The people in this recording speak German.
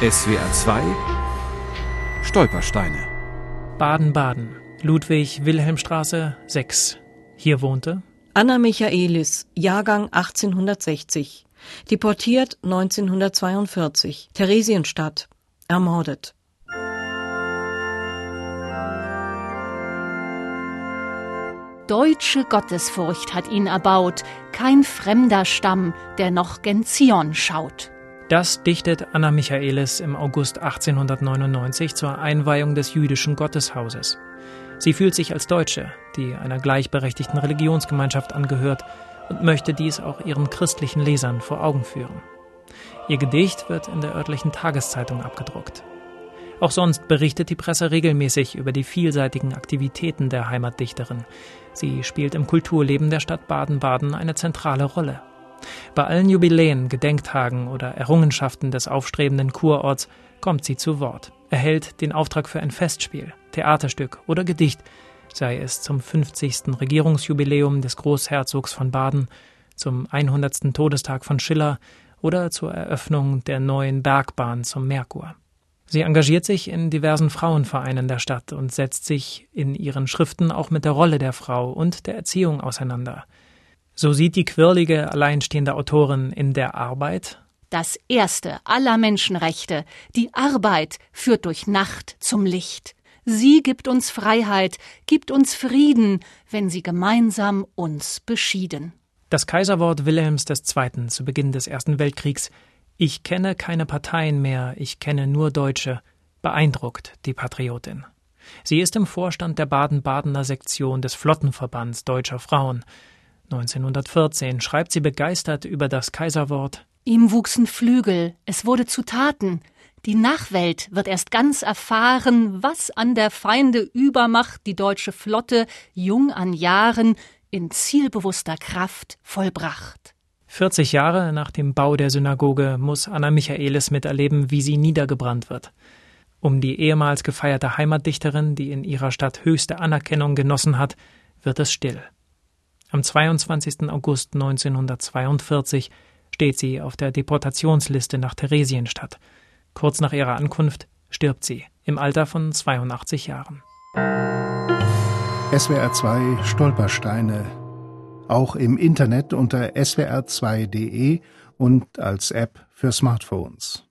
SWR 2 Stolpersteine. Baden-Baden, Ludwig-Wilhelmstraße 6. Hier wohnte Anna Michaelis, Jahrgang 1860. Deportiert 1942. Theresienstadt. Ermordet. Deutsche Gottesfurcht hat ihn erbaut, kein fremder Stamm, der noch gen Zion schaut. Das dichtet Anna Michaelis im August 1899 zur Einweihung des jüdischen Gotteshauses. Sie fühlt sich als Deutsche, die einer gleichberechtigten Religionsgemeinschaft angehört und möchte dies auch ihren christlichen Lesern vor Augen führen. Ihr Gedicht wird in der örtlichen Tageszeitung abgedruckt. Auch sonst berichtet die Presse regelmäßig über die vielseitigen Aktivitäten der Heimatdichterin. Sie spielt im Kulturleben der Stadt Baden-Baden eine zentrale Rolle. Bei allen Jubiläen, Gedenktagen oder Errungenschaften des aufstrebenden Kurorts kommt sie zu Wort, erhält den Auftrag für ein Festspiel, Theaterstück oder Gedicht, sei es zum 50. Regierungsjubiläum des Großherzogs von Baden, zum 100. Todestag von Schiller oder zur Eröffnung der neuen Bergbahn zum Merkur. Sie engagiert sich in diversen Frauenvereinen der Stadt und setzt sich in ihren Schriften auch mit der Rolle der Frau und der Erziehung auseinander. So sieht die quirlige, alleinstehende Autorin in der Arbeit das erste aller Menschenrechte, die Arbeit, führt durch Nacht zum Licht. Sie gibt uns Freiheit, gibt uns Frieden, wenn sie gemeinsam uns beschieden. Das Kaiserwort Wilhelms II. zu Beginn des Ersten Weltkriegs Ich kenne keine Parteien mehr, ich kenne nur Deutsche, beeindruckt die Patriotin. Sie ist im Vorstand der Baden-Badener Sektion des Flottenverbands deutscher Frauen. 1914 schreibt sie begeistert über das Kaiserwort Ihm wuchsen Flügel, es wurde zu Taten. Die Nachwelt wird erst ganz erfahren, was an der Feinde Übermacht die deutsche Flotte jung an Jahren in zielbewusster Kraft vollbracht. 40 Jahre nach dem Bau der Synagoge muss Anna Michaelis miterleben, wie sie niedergebrannt wird. Um die ehemals gefeierte Heimatdichterin, die in ihrer Stadt höchste Anerkennung genossen hat, wird es still. Am 22. August 1942 steht sie auf der Deportationsliste nach Theresienstadt. Kurz nach ihrer Ankunft stirbt sie im Alter von 82 Jahren. SWR 2 Stolpersteine. Auch im Internet unter swr2.de und als App für Smartphones.